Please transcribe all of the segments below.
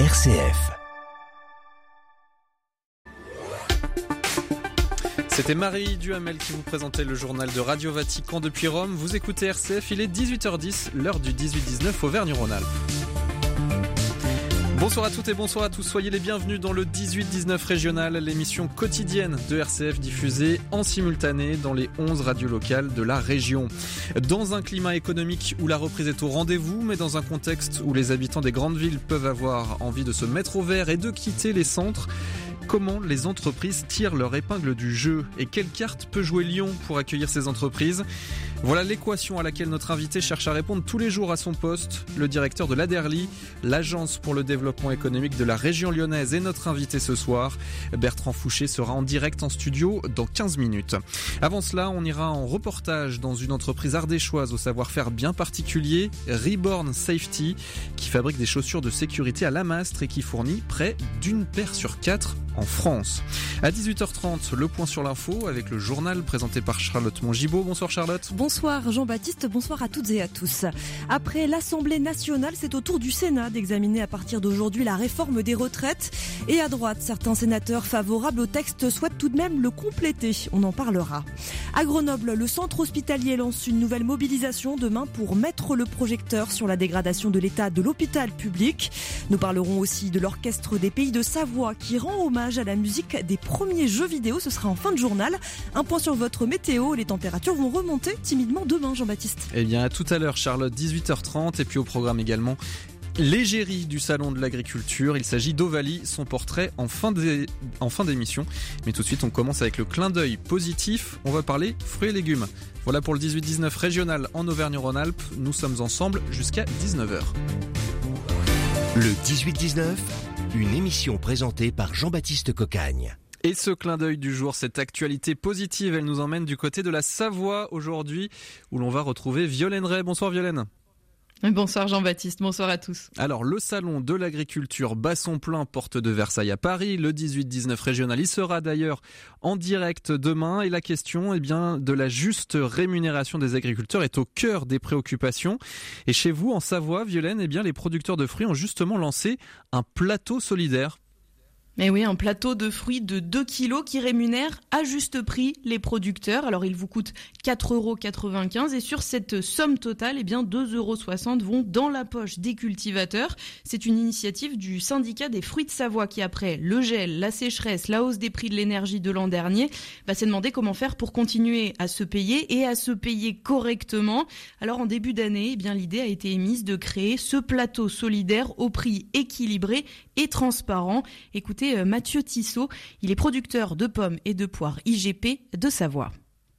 RCF. C'était Marie Duhamel qui vous présentait le journal de Radio Vatican depuis Rome. Vous écoutez RCF, il est 18h10, l'heure du 18-19 Auvergne-Rhône-Alpes. Bonsoir à toutes et bonsoir à tous, soyez les bienvenus dans le 18-19 régional, l'émission quotidienne de RCF diffusée en simultané dans les 11 radios locales de la région. Dans un climat économique où la reprise est au rendez-vous, mais dans un contexte où les habitants des grandes villes peuvent avoir envie de se mettre au vert et de quitter les centres, Comment les entreprises tirent leur épingle du jeu? Et quelle carte peut jouer Lyon pour accueillir ces entreprises? Voilà l'équation à laquelle notre invité cherche à répondre tous les jours à son poste. Le directeur de l'ADERLI, l'agence pour le développement économique de la région lyonnaise, est notre invité ce soir. Bertrand Fouché sera en direct en studio dans 15 minutes. Avant cela, on ira en reportage dans une entreprise ardéchoise au savoir-faire bien particulier, Reborn Safety, qui fabrique des chaussures de sécurité à l'amastre et qui fournit près d'une paire sur quatre en France. À 18h30, le point sur l'info avec le journal présenté par Charlotte Mongibaud. Bonsoir Charlotte. Bonsoir Jean-Baptiste, bonsoir à toutes et à tous. Après l'Assemblée nationale, c'est au tour du Sénat d'examiner à partir d'aujourd'hui la réforme des retraites. Et à droite, certains sénateurs favorables au texte souhaitent tout de même le compléter. On en parlera. À Grenoble, le centre hospitalier lance une nouvelle mobilisation demain pour mettre le projecteur sur la dégradation de l'état de l'hôpital public. Nous parlerons aussi de l'orchestre des pays de Savoie qui rend hommage à la musique des premiers jeux vidéo. Ce sera en fin de journal. Un point sur votre météo. Les températures vont remonter timidement demain, Jean-Baptiste. Eh bien, à tout à l'heure, Charlotte, 18h30. Et puis au programme également. L'égérie du Salon de l'Agriculture, il s'agit d'Ovalie, son portrait en fin d'émission. Mais tout de suite, on commence avec le clin d'œil positif. On va parler fruits et légumes. Voilà pour le 18-19 régional en Auvergne-Rhône-Alpes. Nous sommes ensemble jusqu'à 19h. Le 18-19 une émission présentée par Jean-Baptiste Cocagne. Et ce clin d'œil du jour, cette actualité positive, elle nous emmène du côté de la Savoie aujourd'hui, où l'on va retrouver Violaine Ray. Bonsoir Violaine. Bonsoir Jean-Baptiste, bonsoir à tous. Alors le salon de l'agriculture bat son plein porte de Versailles à Paris, le 18-19 régional, il sera d'ailleurs en direct demain et la question eh bien, de la juste rémunération des agriculteurs est au cœur des préoccupations. Et chez vous en Savoie, Violaine, eh bien, les producteurs de fruits ont justement lancé un plateau solidaire mais oui, un plateau de fruits de 2 kilos qui rémunère à juste prix les producteurs. Alors il vous coûte 4,95 euros et sur cette somme totale, eh bien 2,60 euros vont dans la poche des cultivateurs. C'est une initiative du syndicat des fruits de Savoie qui après le gel, la sécheresse, la hausse des prix de l'énergie de l'an dernier, va s'est demandé comment faire pour continuer à se payer et à se payer correctement. Alors en début d'année, eh bien l'idée a été émise de créer ce plateau solidaire au prix équilibré et transparent. Écoutez euh, Mathieu Tissot. Il est producteur de pommes et de poires IGP de Savoie.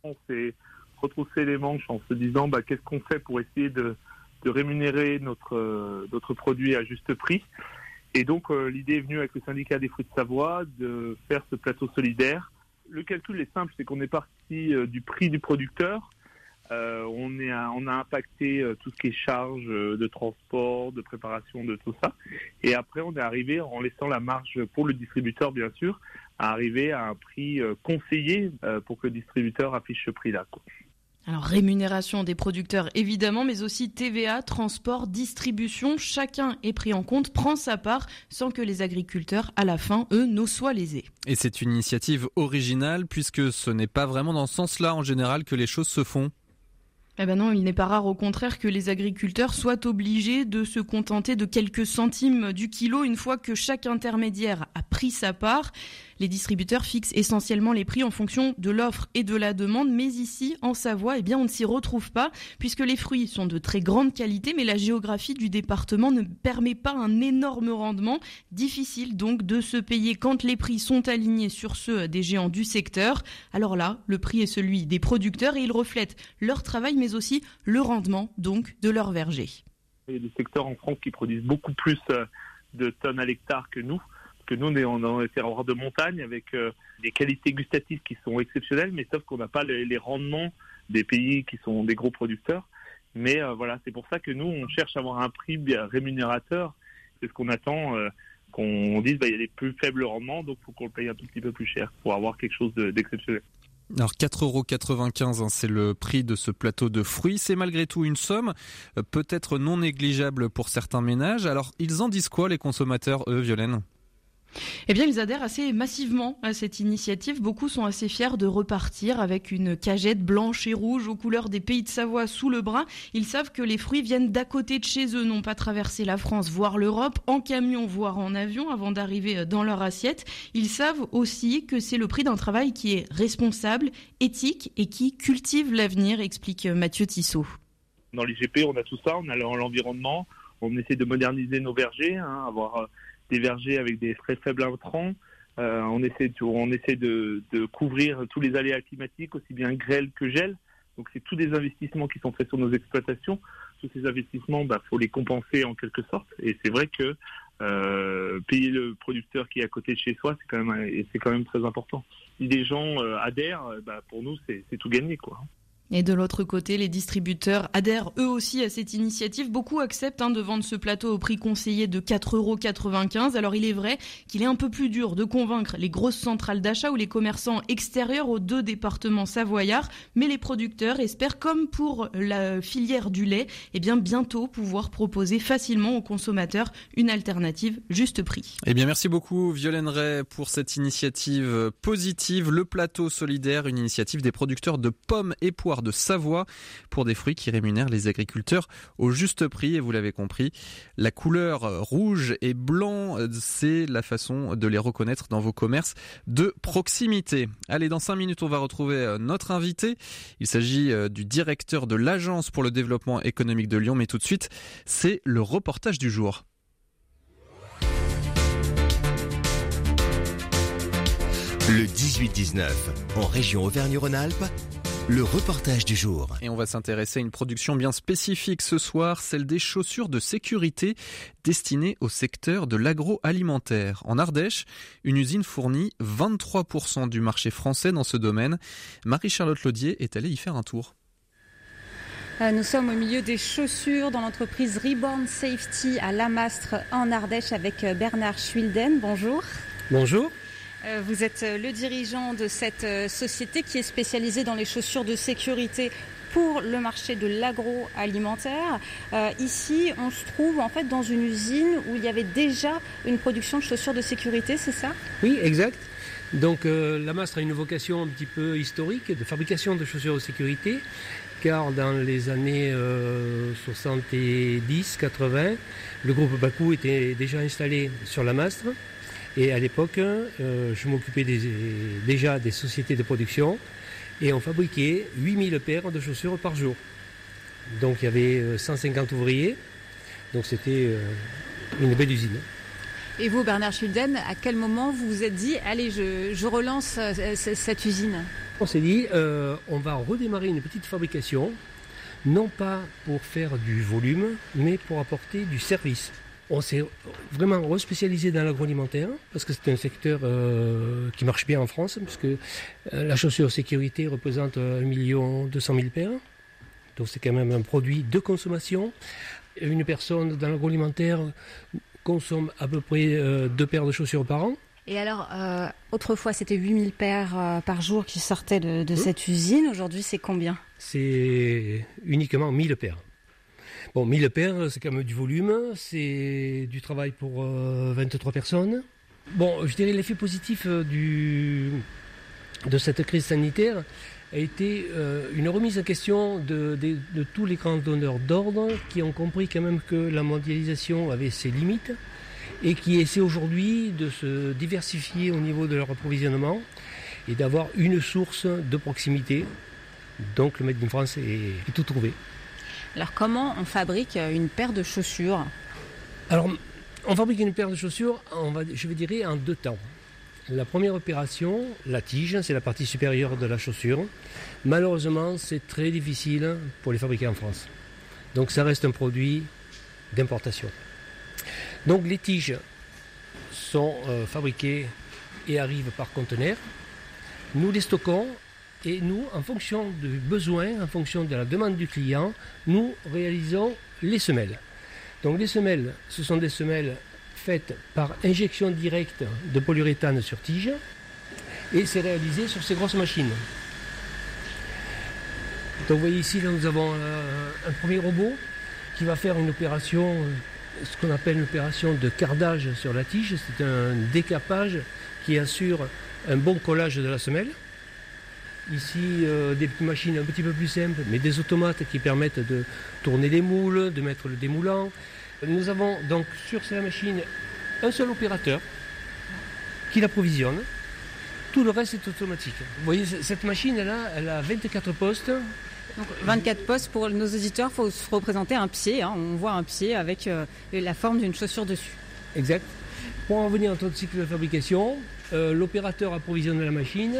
On s'est retroussé les manches en se disant bah, qu'est-ce qu'on fait pour essayer de, rémunérer notre, euh, notre produit à juste prix? Et donc euh, l'idée est venue avec le syndicat des fruits de Savoie de faire ce plateau solidaire. Le calcul est simple, c'est qu'on est parti du prix du producteur on, est, on a impacté euh, tout ce qui est charge euh, de transport, de préparation, de tout ça. Et après, on est arrivé, en laissant la marge pour le distributeur, bien sûr, à arriver à un prix conseillé pour que le distributeur affiche ce prix-là. Alors rémunération des producteurs évidemment, mais aussi TVA, transport, distribution, chacun est pris en compte, prend sa part, sans que les agriculteurs, à la fin, eux, n'en soient lésés. Et c'est une initiative originale, puisque ce n'est pas vraiment dans ce sens-là, en général, que les choses se font. Eh ben non, il n'est pas rare au contraire que les agriculteurs soient obligés de se contenter de quelques centimes du kilo une fois que chaque intermédiaire a pris sa part. Les distributeurs fixent essentiellement les prix en fonction de l'offre et de la demande, mais ici, en Savoie, eh bien, on ne s'y retrouve pas, puisque les fruits sont de très grande qualité, mais la géographie du département ne permet pas un énorme rendement. Difficile donc de se payer quand les prix sont alignés sur ceux des géants du secteur. Alors là, le prix est celui des producteurs et il reflète leur travail, mais aussi le rendement, donc, de leur verger. Il y a des secteurs en France qui produisent beaucoup plus euh, de tonnes à l'hectare que nous que nous, on est terroirs de montagne avec euh, des qualités gustatives qui sont exceptionnelles, mais sauf qu'on n'a pas les, rendements des pays qui sont des gros producteurs. Mais euh, voilà, c'est pour ça que nous, on cherche à avoir un prix rémunérateur. C'est ce qu'on attend, euh, qu'on dise, bah, il y a des plus faibles rendements, donc il faut qu'on le paye un tout petit peu plus cher pour avoir quelque chose d'exceptionnel. Alors 4,95 euros, c'est le prix de ce plateau de fruits. C'est malgré tout une somme peut-être non négligeable pour certains ménages. Alors ils en disent quoi les consommateurs, eux, Violaine? Eh bien, ils adhèrent assez massivement à cette initiative. Beaucoup sont assez fiers de repartir avec une cagette blanche et rouge aux couleurs des pays de Savoie sous le bras. Ils savent que les fruits viennent d'à côté de chez eux, n'ont pas traversé la France, voire l'Europe, en camion, voire en avion, avant d'arriver dans leur assiette. Ils savent aussi que c'est le prix d'un travail qui est responsable, éthique et qui cultive l'avenir, explique Mathieu Tissot. Dans l'IGP, on a tout ça, on a l'environnement, on essaie de moderniser nos vergers, hein, avoir euh, des vergers avec des très faibles intrants. Euh, on essaie, de, couvrir tous les aléas climatiques, aussi bien grêle que gel. Donc c'est tous des investissements qui sont faits sur nos exploitations. Tous ces investissements, il bah, faut les compenser en quelque sorte. Et c'est vrai que euh, payer le producteur qui est à côté de chez soi, c'est quand même, c'est très important. Si des gens euh, adhèrent, bah, pour nous, c'est tout gagné, quoi. Et de l'autre côté, les distributeurs adhèrent eux aussi à cette initiative. Beaucoup acceptent hein, de vendre ce plateau au prix conseillé de 4,95 euros. Alors il est vrai qu'il est un peu plus dur de convaincre les grosses centrales d'achat ou les commerçants extérieurs aux deux départements savoyards, mais les producteurs espèrent, comme pour la filière du lait, eh bien bientôt pouvoir proposer facilement aux consommateurs une alternative juste prix. Eh bien merci beaucoup Violaine Ray pour cette initiative positive, le plateau solidaire, une initiative des producteurs de pommes et poires de Savoie pour des fruits qui rémunèrent les agriculteurs au juste prix. Et vous l'avez compris, la couleur rouge et blanc, c'est la façon de les reconnaître dans vos commerces de proximité. Allez, dans 5 minutes, on va retrouver euh, notre invité. Il s'agit euh, du directeur de l'Agence pour le développement économique de Lyon. Mais tout de suite, c'est le reportage du jour. Le 18-19, en région Auvergne-Rhône-Alpes, le reportage du jour. Et on va s'intéresser à une production bien spécifique ce soir, celle des chaussures de sécurité destinées au secteur de l'agroalimentaire. En Ardèche, une usine fournit 23% du marché français dans ce domaine. Marie-Charlotte Laudier est allée y faire un tour. Euh, nous sommes au milieu des chaussures dans l'entreprise Reborn Safety à Lamastre en Ardèche avec euh, Bernard Schwilden. Bonjour. Bonjour. Euh, vous êtes euh, le dirigeant de cette euh, société qui est spécialisée dans les chaussures de sécurité pour le marché de l'agroalimentaire. ici, on se trouve en fait dans une usine où il y avait déjà une production de chaussures de sécurité, c'est ça? Oui, exact. Donc la Mastre a une vocation un petit peu historique de fabrication de chaussures de sécurité, car dans les années 70-80, le groupe Bakou était déjà installé sur la Mastre et à l'époque, euh, je m'occupais déjà des sociétés de production et on fabriquait 8000 paires de chaussures par jour. Donc il y avait 150 euh, ouvriers, donc c'était euh, une belle usine. Et vous, Bernard Schulden, à quel moment vous vous êtes dit, allez, je, relance cette usine? On s'est dit, on va redémarrer une petite fabrication, non pas pour faire du volume, mais pour apporter du service. On s'est vraiment respécialisé dans l'agroalimentaire parce que c'est un secteur euh, qui marche bien en France puisque euh, la chaussure sécurité représente 1 million 200 000 paires. Donc c'est quand même un produit de consommation. Une personne dans l'agroalimentaire consomme à peu près euh, deux paires de chaussures par an. Et alors, autrefois, c'était 8000 paires par jour qui sortaient de, de cette usine. Aujourd'hui, c'est combien? C'est uniquement 1000 paires. Bon, 1000 paires, c'est quand même du volume, c'est du travail pour 23 euh, personnes. Bon, je dirais l'effet positif euh, de cette crise sanitaire a été euh, une remise en question de, tous les grands donneurs d'ordre qui ont compris quand même que la mondialisation avait ses limites et qui essaient aujourd'hui de se diversifier au niveau de leur approvisionnement et d'avoir une source de proximité. Donc le Made in France est tout trouvé. Alors comment on fabrique euh, une paire de chaussures? Alors on fabrique une paire de chaussures, je vais dire en deux temps. La première opération, la tige, c'est la partie supérieure de la chaussure. Malheureusement, c'est très difficile pour les fabriquer en France. Donc ça reste un produit d'importation. Donc les tiges sont euh, fabriquées et arrivent par conteneur. Nous les stockons et nous, en fonction du besoin, en fonction de la demande du client, nous réalisons les semelles. Donc les semelles, ce sont des semelles faites par injection directe de polyuréthane sur tige et c'est réalisé sur ces grosses machines. Donc vous voyez ici, nous avons euh, un premier robot qui va faire une opération, euh, ce qu'on appelle une opération de cardage sur la tige. C'est un décapage qui assure un bon collage de la semelle. Ici, euh, des petites machines un petit peu plus simples, mais des automates qui permettent de tourner les moules, de mettre le démoulant. Nous avons donc sur cette machine un seul opérateur qui l'approvisionne. Tout le reste est automatique. Vous voyez, cette machine-là, elle a 24 postes. Donc 24 postes pour nos auditeurs, il faut se représenter un pied. Hein. On voit un pied avec euh, la forme d'une chaussure dessus. Exact. Pour en venir à notre cycle de fabrication, euh, l'opérateur approvisionne la machine,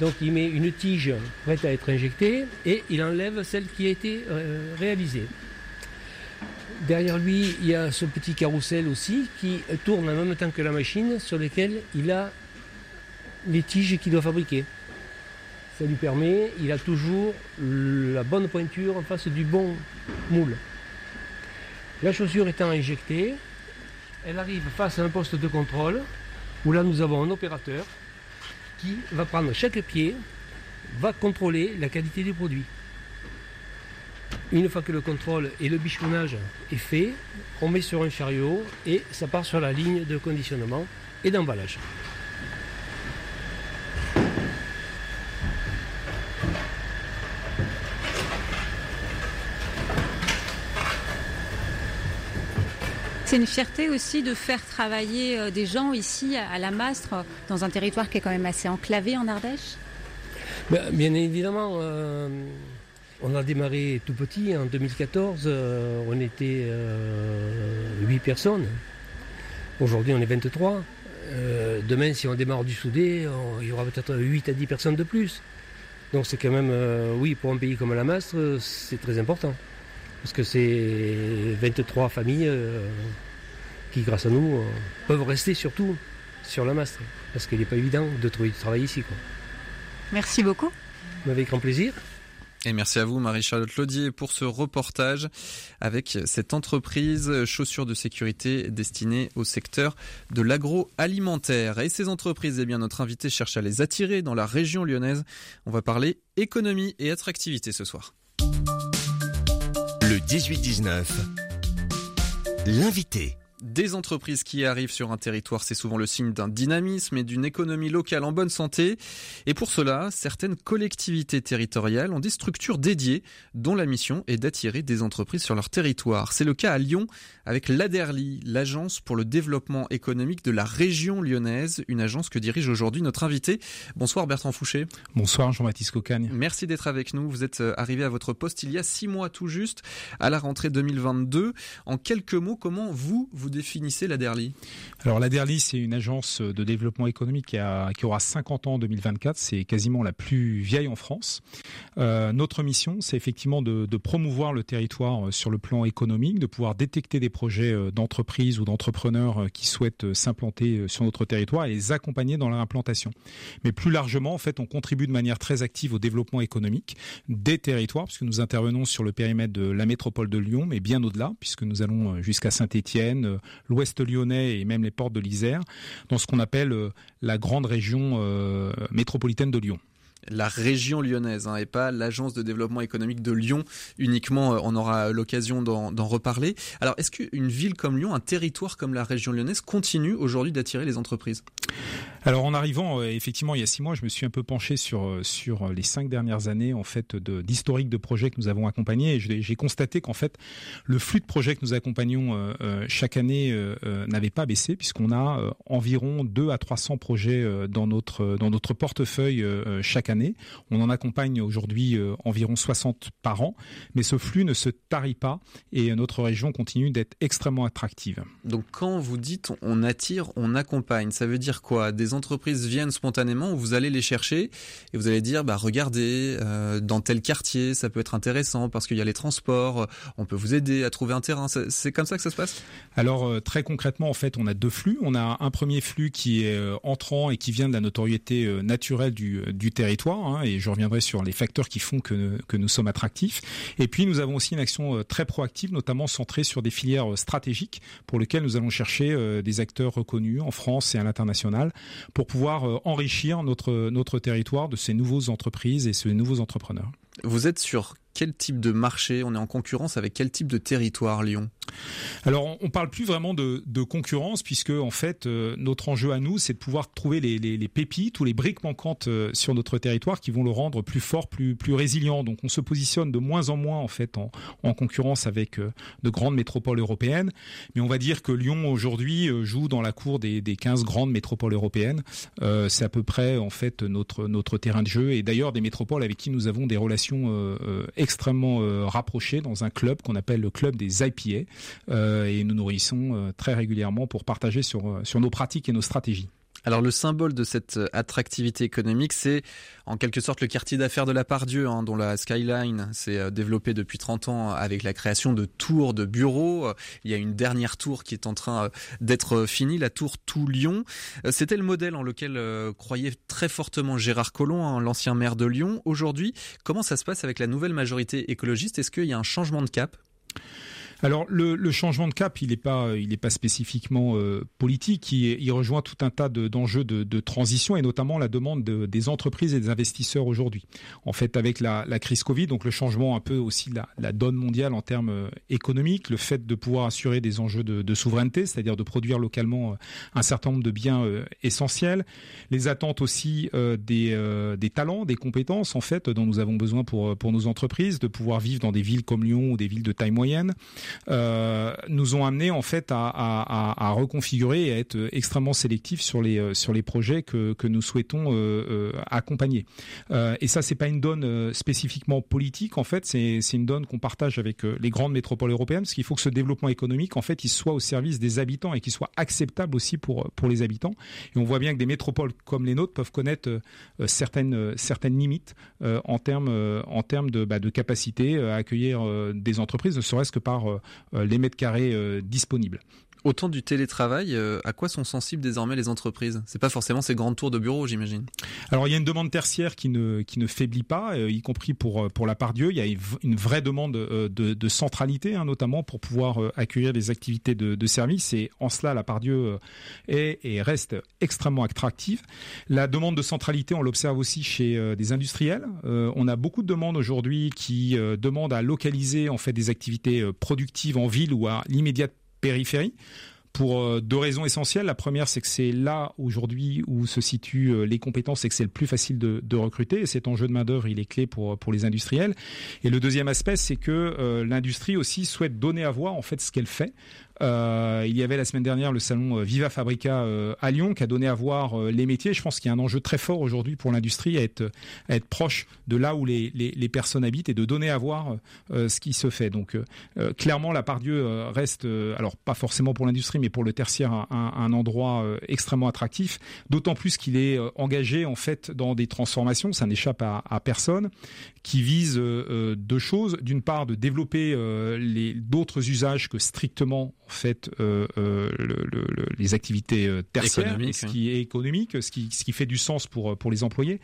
donc il met une tige prête à être injectée et il enlève celle qui a été euh, réalisée. Derrière lui, il y a ce petit carrousel aussi qui tourne en même temps que la machine sur lequel il a les tiges qu'il doit fabriquer. Ça lui permet, il a toujours la bonne pointure en face du bon moule. La chaussure étant injectée, elle arrive face à un poste de contrôle où là nous avons un opérateur qui va prendre chaque pied, va contrôler la qualité du produit. Une fois que le contrôle et le bichonnage est fait, on met sur un chariot et ça part sur la ligne de conditionnement et d'emballage. C'est une fierté aussi de faire travailler euh, des gens ici à la Mastre, dans un territoire qui est quand même assez enclavé en Ardèche ben, Bien évidemment, euh, on a démarré tout petit en 2014, euh, on était 8 personnes. Aujourd'hui on est 23. demain si on démarre du soudé, il y aura peut-être 8 à 10 personnes de plus. Donc c'est quand même, oui, pour un pays comme la Mastre, c'est très important parce que c'est 23 familles euh, qui, grâce à nous, euh, peuvent rester surtout sur la Mastre, parce qu'il n'est pas évident de trouver du travail ici. Merci beaucoup. Avec grand plaisir. Et merci à vous, Marie-Charlotte Laudier, pour ce reportage avec cette entreprise chaussures de sécurité destinée au secteur de l'agroalimentaire. Et ces entreprises, eh bien, notre invité cherche à les attirer dans la région lyonnaise. On va parler économie et attractivité ce soir. Le 18-19. L'invité. Des entreprises qui arrivent sur un territoire, c'est souvent le signe d'un dynamisme et d'une économie locale en bonne santé. Et pour cela, certaines collectivités territoriales ont des structures dédiées dont la mission est d'attirer des entreprises sur leur territoire. C'est le cas à Lyon avec l'ADERLI, l'Agence pour le développement économique de la région lyonnaise, une agence que dirige aujourd'hui notre invité. Bonsoir Bertrand Fouché. Bonsoir Jean-Baptiste Cocagne. Merci d'être avec nous. Vous êtes euh, arrivé à votre poste il y a six mois tout juste, à la rentrée 2022. En quelques mots, comment vous, vous définissez la DERLI? Alors la DERLI, c'est une agence de développement économique qui, a, aura 50 ans en 2024. C'est quasiment la plus vieille en France. Euh, notre mission, c'est effectivement de, de, promouvoir le territoire euh, sur le plan économique, de pouvoir détecter des projets euh, d'entreprise ou d'entrepreneurs qui souhaitent s'implanter sur notre territoire et les accompagner dans leur implantation. Mais plus largement, en fait, on contribue de manière très active au développement économique des territoires, puisque nous intervenons sur le périmètre de la métropole de Lyon, mais bien au-delà, puisque nous allons jusqu'à Saint-Étienne, l'ouest lyonnais et même les portes de l'Isère, dans ce qu'on appelle euh, la grande région euh, métropolitaine de Lyon la région lyonnaise hein, et pas l'agence de développement économique de Lyon uniquement. Euh, on aura l'occasion d'en reparler. Alors, est-ce qu'une ville comme Lyon, un territoire comme la région lyonnaise, continue aujourd'hui d'attirer les entreprises? Alors, en arrivant, euh, effectivement, il y a six mois, je me suis un peu penché sur euh, sur les cinq dernières années en fait d'historique de, projets que nous avons accompagnés et j'ai constaté qu'en fait le flux de projets que nous accompagnons chaque année n'avait pas baissé puisqu'on a environ 2 à 300 projets dans notre dans notre portefeuille chaque année on en accompagne aujourd'hui euh, environ 60 par an, mais ce flux ne se tarit pas et notre région continue d'être extrêmement attractive. Donc quand vous dites on attire, on accompagne, ça veut dire quoi? Des entreprises viennent spontanément ou vous allez les chercher et vous allez dire bah regardez euh, dans tel quartier ça peut être intéressant parce qu'il y a les transports, on peut vous aider à trouver un terrain. C'est comme ça que ça se passe? Alors euh, très concrètement en fait on a deux flux. On a un premier flux qui est entrant et qui vient de la notoriété naturelle du, du territoire Hein, et je reviendrai sur les facteurs qui font que, nous sommes attractifs. Et puis nous avons aussi une action euh, très proactive, notamment centrée sur des filières euh, stratégiques pour lesquelles nous allons chercher euh, des acteurs reconnus en France et à l'international pour pouvoir enrichir notre, territoire de ces nouvelles entreprises et ces nouveaux entrepreneurs. Vous êtes sur quel type de marché? On est en concurrence avec quel type de territoire, Lyon? Alors, on parle plus vraiment de, concurrence puisque en fait, euh, notre enjeu à nous, c'est de pouvoir trouver les, pépites ou les briques manquantes euh, sur notre territoire qui vont le rendre plus fort, plus plus résilient. Donc, on se positionne de moins en moins en fait en, concurrence avec euh, de grandes métropoles européennes. Mais on va dire que Lyon aujourd'hui joue dans la cour des, des 15 grandes métropoles européennes. c'est à peu près en fait notre notre terrain de jeu et d'ailleurs des métropoles avec qui nous avons des relations extrêmement rapprochées dans un club qu'on appelle le club des IPA. Euh, et nous nourrissons euh, très régulièrement pour partager sur, euh, sur nos pratiques et nos stratégies. Alors le symbole de cette attractivité économique, c'est en quelque sorte le quartier d'affaires de la Pardieu, hein, dont la skyline s'est développée depuis 30 ans avec la création de tours de bureaux. Il y a une dernière tour qui est en train d'être finie, la tour Tout-Lyon. C'était le modèle en lequel croyait très fortement Gérard Collomb, hein, l'ancien maire de Lyon. Aujourd'hui, comment ça se passe avec la nouvelle majorité écologiste? Est-ce qu'il y a un changement de cap? Alors le, le, changement de cap, il n'est pas, il est pas spécifiquement euh, politique. Il, il, rejoint tout un tas d'enjeux de, de, transition et notamment la demande de, des entreprises et des investisseurs aujourd'hui. En fait, avec la, la, crise Covid, donc le changement un peu aussi la, la donne mondiale en termes euh, économiques, le fait de pouvoir assurer des enjeux de, de souveraineté, c'est-à-dire de produire localement euh, un certain nombre de biens essentiels, les attentes aussi des, des talents, des compétences en fait dont nous avons besoin pour pour nos entreprises, de pouvoir vivre dans des villes comme Lyon ou des villes de taille moyenne. Euh, nous ont amené en fait à, à, à, reconfigurer et à être extrêmement sélectifs sur les euh, sur les projets que, que nous souhaitons euh, accompagner. et ça, c'est pas une donne spécifiquement politique. En fait, c'est c'est une donne qu'on partage avec les grandes métropoles européennes, parce qu'il faut que ce développement économique, en fait, il soit au service des habitants et qu'il soit acceptable aussi pour pour les habitants. Et on voit bien que des métropoles comme les nôtres peuvent connaître certaines certaines limites en termes en termes de bah, de capacité à accueillir des entreprises, ne serait-ce que par les mètres carrés euh, disponibles. Autant du télétravail, euh, à quoi sont sensibles désormais les entreprises? C'est pas forcément ces grandes tours de bureaux, j'imagine. Alors il y a une demande tertiaire qui ne qui ne faiblit pas, y compris pour pour la part Dieu. Il y a une vraie demande de, de centralité, hein, notamment pour pouvoir accueillir des activités de, de service. Et en cela, la part Dieu est et reste extrêmement attractive. La demande de centralité, on l'observe aussi chez des industriels. on a beaucoup de demandes aujourd'hui qui demandent à localiser en fait des activités productives en ville ou à l'immédiate périphérie pour euh, deux raisons essentielles. La première, c'est que c'est là aujourd'hui où se situent euh, les compétences et que c'est le plus facile de, recruter. Et cet enjeu de main d'œuvre, il est clé pour pour les industriels. Et le deuxième aspect, c'est que euh, l'industrie aussi souhaite donner à voir en fait ce qu'elle fait. Euh, il y avait la semaine dernière le salon euh, Viva Fabrica euh, à Lyon qui a donné à voir les métiers. Je pense qu'il y a un enjeu très fort aujourd'hui pour l'industrie à être, proche de là où les, personnes habitent et de donner à voir ce qui se fait. Donc clairement, la part Dieu reste, alors pas forcément pour l'industrie, mais pour le tertiaire, un, endroit extrêmement attractif. D'autant plus qu'il est engagé en fait dans des transformations, ça n'échappe à, personne, qui vise deux choses. D'une part, de développer d'autres usages que strictement en fait euh, euh, le, le, les activités euh, tertiaires, ce qui est économique, ce qui, ce qui fait du sens pour pour les employés,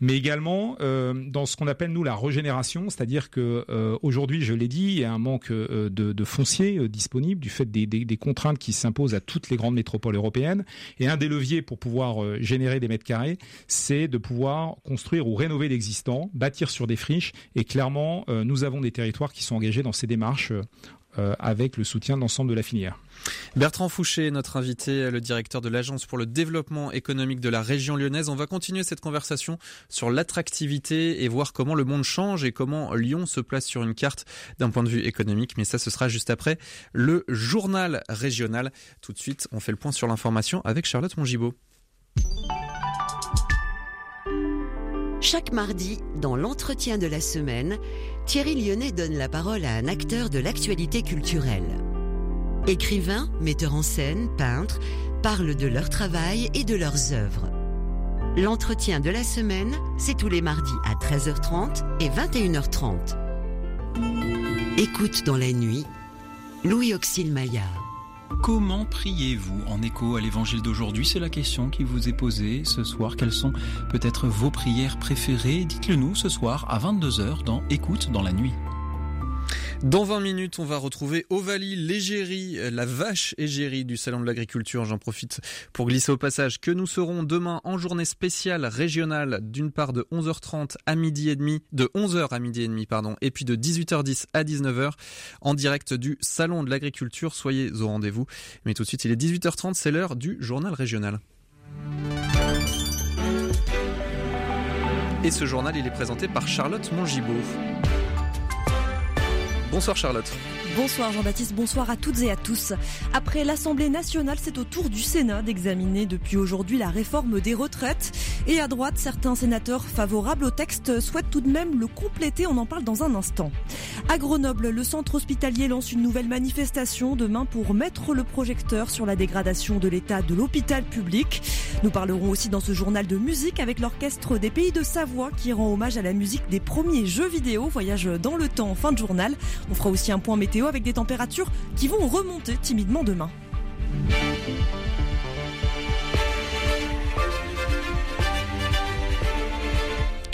mais également euh, dans ce qu'on appelle nous la régénération, c'est-à-dire que aujourd'hui, je l'ai dit, il y a un manque de, de foncier disponible du fait des, des, des contraintes qui s'imposent à toutes les grandes métropoles européennes, et un des leviers pour pouvoir générer des mètres carrés, c'est de pouvoir construire ou rénover l'existant, bâtir sur des friches, et clairement, nous avons des territoires qui sont engagés dans ces démarches avec le soutien de l'ensemble de la filière. Bertrand Fouché, notre invité, le directeur de l'Agence pour le développement économique de la région lyonnaise. On va continuer cette conversation sur l'attractivité et voir comment le monde change et comment Lyon se place sur une carte d'un point de vue économique. Mais ça, ce sera juste après le journal régional. Tout de suite, on fait le point sur l'information avec Charlotte Mongibaud. Chaque mardi, dans l'entretien de la semaine, Thierry Lyonnais donne la parole à un acteur de l'actualité culturelle. Écrivains, metteurs en scène, peintres, parlent de leur travail et de leurs œuvres. L'entretien de la semaine, c'est tous les mardis à 13h30 et 21h30. Écoute dans la nuit, Louis Auxil Maillard. Comment priez-vous en écho à l'évangile d'aujourd'hui? C'est la question qui vous est posée ce soir. Quelles sont peut-être vos prières préférées? Dites-le nous ce soir à 22h dans Écoute dans la nuit. Dans 20 minutes, on va retrouver Ovalie, l'égérie, la vache égérie du Salon de l'Agriculture. J'en profite pour glisser au passage que nous serons demain en journée spéciale régionale, d'une part de 11h30 à midi et demi, de 11h à midi et demi, pardon, et puis de 18h10 à 19h en direct du Salon de l'Agriculture. Soyez au rendez-vous. Mais tout de suite, il est 18h30, c'est l'heure du journal régional. Et ce journal, il est présenté par Charlotte Mongibaud. Bonsoir Charlotte. Bonsoir Jean-Baptiste, bonsoir à toutes et à tous. Après l'Assemblée nationale, c'est au tour du Sénat d'examiner depuis aujourd'hui la réforme des retraites. Et à droite, certains sénateurs favorables au texte souhaitent tout de même le compléter. On en parle dans un instant. À Grenoble, le centre hospitalier lance une nouvelle manifestation demain pour mettre le projecteur sur la dégradation de l'état de l'hôpital public. Nous parlerons aussi dans ce journal de musique avec l'orchestre des Pays de Savoie qui rend hommage à la musique des premiers jeux vidéo. Voyage dans le temps fin de journal. On fera aussi un point météo avec des températures qui vont remonter timidement demain.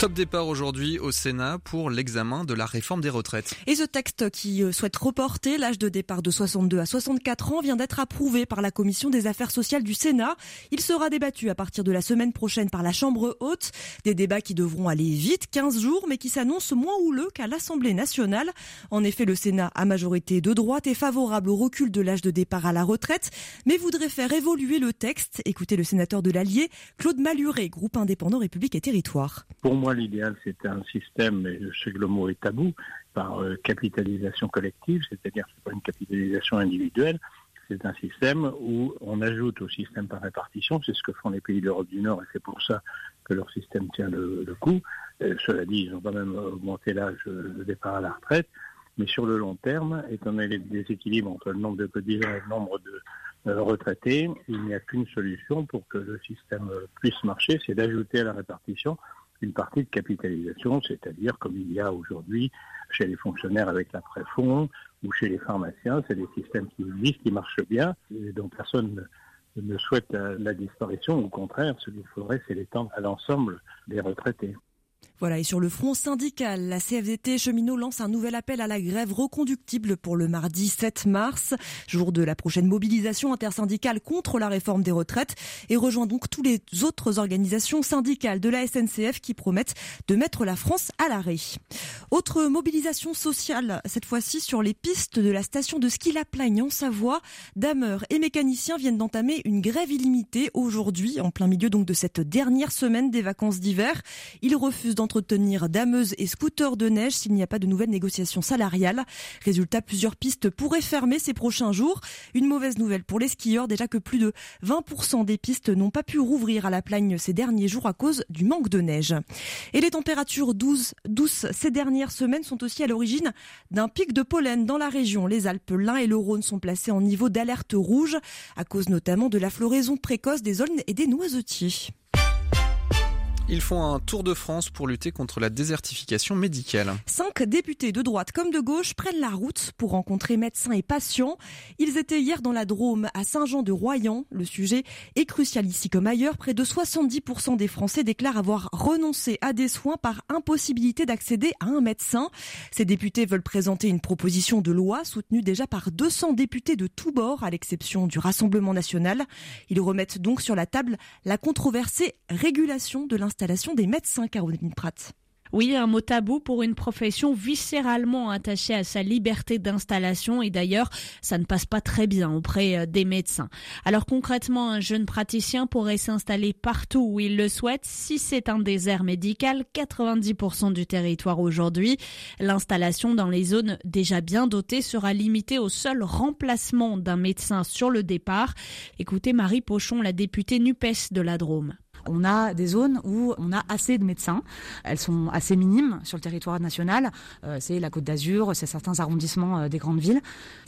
Top départ aujourd'hui au Sénat pour l'examen de la réforme des retraites. Et ce texte qui euh, souhaite reporter l'âge de départ de 62 à 64 ans vient d'être approuvé par la Commission des affaires sociales du Sénat. Il sera débattu à partir de la semaine prochaine par la Chambre haute. Des débats qui devront aller vite, 15 jours, mais qui s'annoncent moins houleux qu'à l'Assemblée nationale. En effet, le Sénat, à majorité de droite, est favorable au recul de l'âge de départ à la retraite, mais voudrait faire évoluer le texte. Écoutez le sénateur de l'Allier, Claude Maluré, groupe indépendant République et Territoire. Pour moi, l'idéal, c'est un système, et je sais que le mot est tabou, par euh, capitalisation collective, c'est-à-dire c'est pas une capitalisation individuelle, c'est un système où on ajoute au système par répartition, c'est ce que font les pays d'Europe du Nord et c'est pour ça que leur système tient le, coup. Euh, cela dit, ils ont quand même augmenté l'âge de départ à la retraite, mais sur le long terme, étant donné les déséquilibres entre le nombre de cotisants et le nombre de euh, retraités, il n'y a qu'une solution pour que le système puisse marcher, c'est d'ajouter à la répartition une partie de capitalisation, c'est-à-dire comme il y a aujourd'hui chez les fonctionnaires avec l'après-fonds ou chez les pharmaciens, c'est des systèmes qui existent, qui marchent bien, et dont personne ne souhaite la disparition. Au contraire, ce qu'il faudrait, c'est l'étendre à l'ensemble des retraités. Voilà, et sur le front syndical, la CFDT cheminot lance un nouvel appel à la grève reconductible pour le mardi 7 mars, jour de la prochaine mobilisation intersyndicale contre la réforme des retraites, et rejoint donc tous les autres organisations syndicales de la SNCF qui promettent de mettre la France à l'arrêt. Autre mobilisation sociale, cette fois-ci sur les pistes de la station de ski La Plagne en Savoie. Dameurs et mécaniciens viennent d'entamer une grève illimitée aujourd'hui, en plein milieu donc de cette dernière semaine des vacances d'hiver. Ils refusent d'entretenir dameuses et scooters de neige s'il n'y a pas de nouvelles négociations salariales. Résultat, plusieurs pistes pourraient fermer ces prochains jours. Une mauvaise nouvelle pour les skieurs, déjà que plus de 20% des pistes n'ont pas pu rouvrir à la plagne ces derniers jours à cause du manque de neige. Et les températures douces, douces ces dernières semaines sont aussi à l'origine d'un pic de pollen dans la région. Les Alpes, l'Ain et le Rhône sont placés en niveau d'alerte rouge à cause notamment de la floraison précoce des aulnes et des noisetiers. Ils font un tour de France pour lutter contre la désertification médicale. Cinq députés de droite comme de gauche prennent la route pour rencontrer médecins et patients. Ils étaient hier dans la Drôme à Saint-Jean-de-Royan. Le sujet est crucial ici comme ailleurs. Près de 70% des Français déclarent avoir renoncé à des soins par impossibilité d'accéder à un médecin. Ces députés veulent présenter une proposition de loi soutenue déjà par 200 députés de tous bords, à l'exception du Rassemblement national. Ils remettent donc sur la table la controversée régulation de l'institution des médecins, Caroline Pratt. Oui, un mot tabou pour une profession viscéralement attachée à sa liberté d'installation et d'ailleurs, ça ne passe pas très bien auprès euh, des médecins. Alors concrètement, un jeune praticien pourrait s'installer partout où il le souhaite si c'est un désert médical, 90% du territoire aujourd'hui. L'installation dans les zones déjà bien dotées sera limitée au seul remplacement d'un médecin sur le départ. Écoutez Marie Pochon, la députée NUPES de la Drôme. On a des zones où on a assez de médecins. Elles sont assez minimes sur le territoire national. Euh, c'est la Côte d'Azur, c'est certains arrondissements euh, des grandes villes.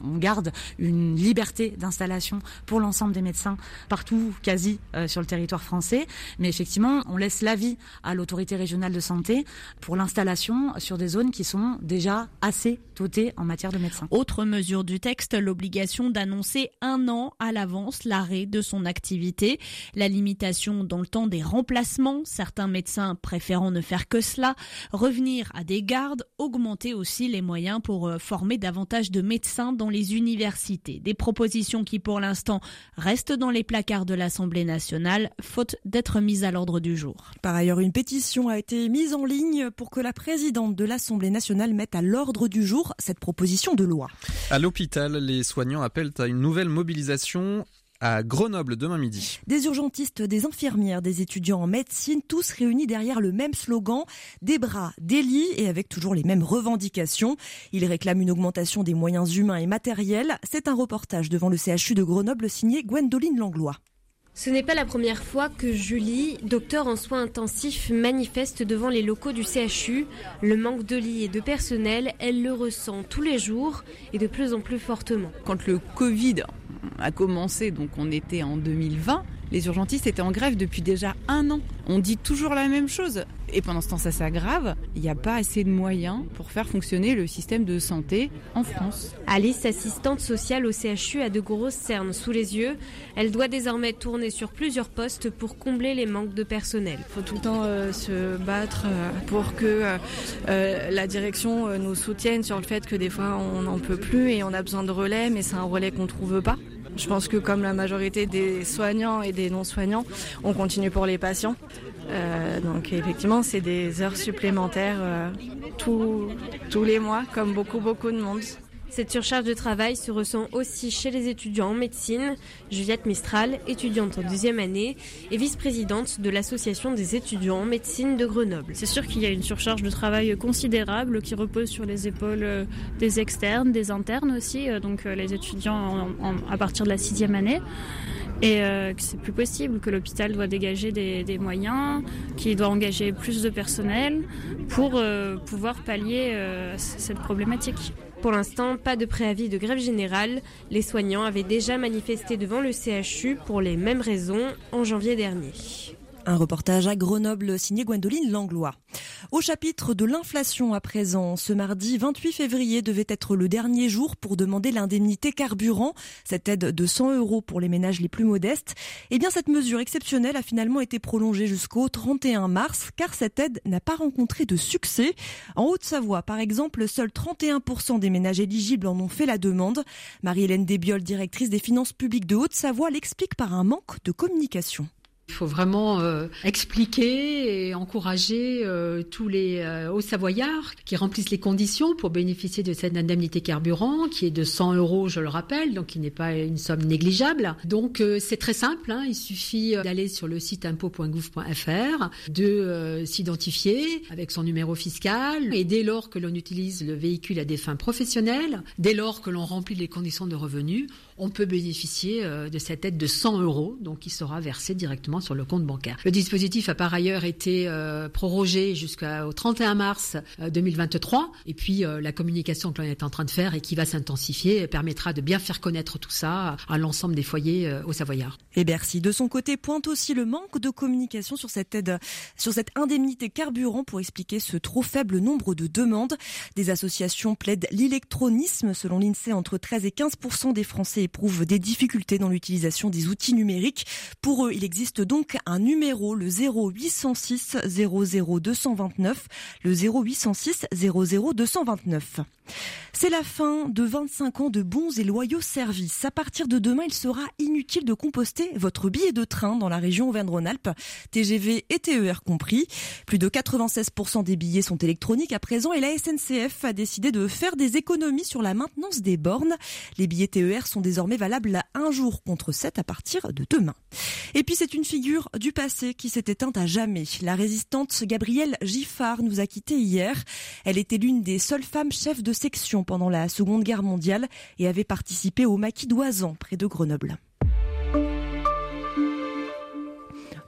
On garde une liberté d'installation pour l'ensemble des médecins partout, quasi, euh, sur le territoire français. Mais effectivement, on laisse l'avis à l'autorité régionale de santé pour l'installation sur des zones qui sont déjà assez dotées en matière de médecins. Autre mesure du texte, l'obligation d'annoncer un an à l'avance l'arrêt de son activité. La limitation dans le temps des remplacements, certains médecins préférant ne faire que cela, revenir à des gardes, augmenter aussi les moyens pour euh, former davantage de médecins dans les universités. Des propositions qui pour l'instant restent dans les placards de l'Assemblée nationale, faute d'être mises à l'ordre du jour. Par ailleurs, une pétition a été mise en ligne pour que la présidente de l'Assemblée nationale mette à l'ordre du jour cette proposition de loi. À l'hôpital, les soignants appellent à une nouvelle mobilisation à Grenoble demain midi. Des urgentistes, des infirmières, des étudiants en médecine, tous réunis derrière le même slogan, des bras, des lits et avec toujours les mêmes revendications. Ils réclament une augmentation des moyens humains et matériels. C'est un reportage devant le CHU de Grenoble signé Gwendoline Langlois. Ce n'est pas la première fois que Julie, docteur en soins intensifs, manifeste devant les locaux du CHU. Le manque de lits et de personnel, elle le ressent tous les jours et de plus en plus fortement. Quand le Covid a commencé, donc on était en 2020, les urgentistes étaient en grève depuis déjà un an. On dit toujours la même chose. Et pendant ce temps, ça s'aggrave. Il n'y a pas assez de moyens pour faire fonctionner le système de santé en France. Alice, assistante sociale au CHU, a de grosses cernes sous les yeux. Elle doit désormais tourner sur plusieurs postes pour combler les manques de personnel. Il faut tout le temps euh, se battre euh, pour que euh, euh, la direction euh, nous soutienne sur le fait que des fois on n'en peut plus et on a besoin de relais, mais c'est un relais qu'on ne trouve pas. Je pense que comme la majorité des soignants et des non-soignants, on continue pour les patients. Euh, donc effectivement, c'est des heures supplémentaires euh, tous, tous les mois, comme beaucoup, beaucoup de monde. Cette surcharge de travail se ressent aussi chez les étudiants en médecine. Juliette Mistral, étudiante en deuxième année et vice-présidente de l'association des étudiants en médecine de Grenoble. C'est sûr qu'il y a une surcharge de travail considérable qui repose sur les épaules euh, des externes, des internes aussi, euh, donc euh, les étudiants à partir de la sixième année. Et euh, c'est plus possible, que l'hôpital doit dégager des, moyens, qu'il doit engager plus de personnel pour pouvoir pallier cette problématique. Pour l'instant, pas de préavis de grève générale. Les soignants avaient déjà manifesté devant le CHU pour les mêmes raisons en janvier dernier. Un reportage à Grenoble signé Gwendoline Langlois. Au chapitre de l'inflation à présent, ce mardi 28 février devait être le dernier jour pour demander l'indemnité carburant, cette aide de 100 euros pour les ménages les plus modestes. Eh bien, cette mesure exceptionnelle a finalement été prolongée jusqu'au 31 mars, car cette aide n'a pas rencontré de succès. En Haute-Savoie, par exemple, seuls 31% des ménages éligibles en ont fait la demande. Marie-Hélène Desbiol, directrice des finances publiques de Haute-Savoie, l'explique par un manque de communication. Il faut vraiment euh, expliquer et encourager euh, tous les euh, Hauts-Savoyards qui remplissent les conditions pour bénéficier de cette indemnité carburant, qui est de 100 euros, je le rappelle, donc qui n'est pas une somme négligeable. Donc c'est très simple, hein, il suffit d'aller sur le site impôt.gouv.fr, de s'identifier avec son numéro fiscal, et dès lors que l'on utilise le véhicule à des fins professionnelles, dès lors que l'on remplit les conditions de revenus, on peut bénéficier euh, de cette aide de 100 euros, donc qui sera versée directement sur le compte bancaire. Le dispositif a par ailleurs été euh, prorogé jusqu'au 31 mars euh, 2023, et puis euh, la communication que l'on est en train de faire et qui va s'intensifier permettra de bien faire connaître tout ça à l'ensemble des foyers euh, au Savoyard. Et Bercy, de son côté, pointe aussi le manque de communication sur cette aide, sur cette indemnité carburant pour expliquer ce trop faible nombre de demandes. Des associations plaident l'électronisme. Selon l'INSEE, entre 13 et 15% des Français éprouvent des difficultés dans l'utilisation des outils numériques. Pour eux, il existe donc un numéro, le 0806 00 229, le 0806 00 229. C'est la fin de 25 ans de bons et loyaux services. À partir de demain, il sera inutile de composter votre billet de train dans la région Auvergne-Rhône-Alpes, TGV et TER compris. Plus de 96% des billets sont électroniques à présent et la SNCF a décidé de faire des économies sur la maintenance des bornes. Les billets TER sont désormais valables à un jour contre 7 à partir de demain. Et puis c'est une figure du passé qui s'est éteinte à jamais. La résistante Gabrielle Giffard nous a quittés hier. Elle était l'une des seules femmes chefs de section pendant la Seconde Guerre mondiale et avait participé au maquis d'Oisan près de Grenoble.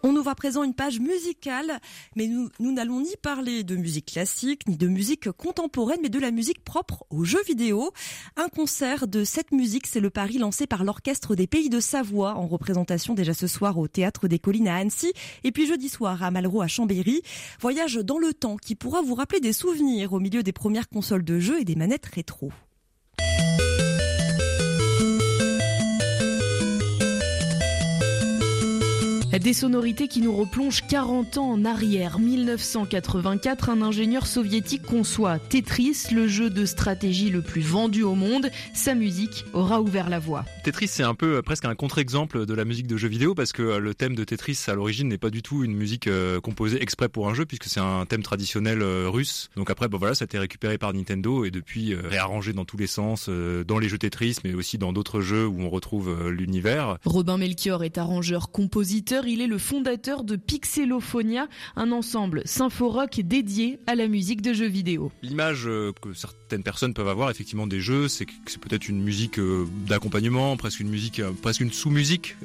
On ouvre à présent une page musicale, mais nous, nous n'allons ni parler de musique classique, ni de musique contemporaine, mais de la musique propre aux jeux vidéo. Un concert de cette musique, c'est le pari lancé par l'Orchestre des Pays de Savoie, en représentation déjà ce soir au Théâtre des Collines à Annecy, et puis jeudi soir à Malraux à Chambéry. Voyage dans le temps qui pourra vous rappeler des souvenirs au milieu des premières consoles de jeux et des manettes rétro. Des sonorités qui nous replongent 40 ans en arrière. 1984, un ingénieur soviétique conçoit Tetris, le jeu de stratégie le plus vendu au monde. Sa musique aura ouvert la voie. Tetris, c'est un peu euh, presque un contre-exemple de la musique de jeux vidéo parce que euh, le thème de Tetris à l'origine n'est pas du tout une musique euh, composée exprès pour un jeu puisque c'est un thème traditionnel russe. Donc après, bon voilà, ça a été récupéré par Nintendo et depuis réarrangé dans tous les sens, dans les jeux Tetris, mais aussi dans d'autres jeux où on retrouve l'univers. Robin Melchior est arrangeur-compositeur. Il est le fondateur de Pixelophonia, un ensemble symphorock dédié à la musique de jeux vidéo. L'image que certaines personnes peuvent avoir effectivement des jeux, c'est que c'est peut-être une musique d'accompagnement, presque une musique, presque une sous-musique,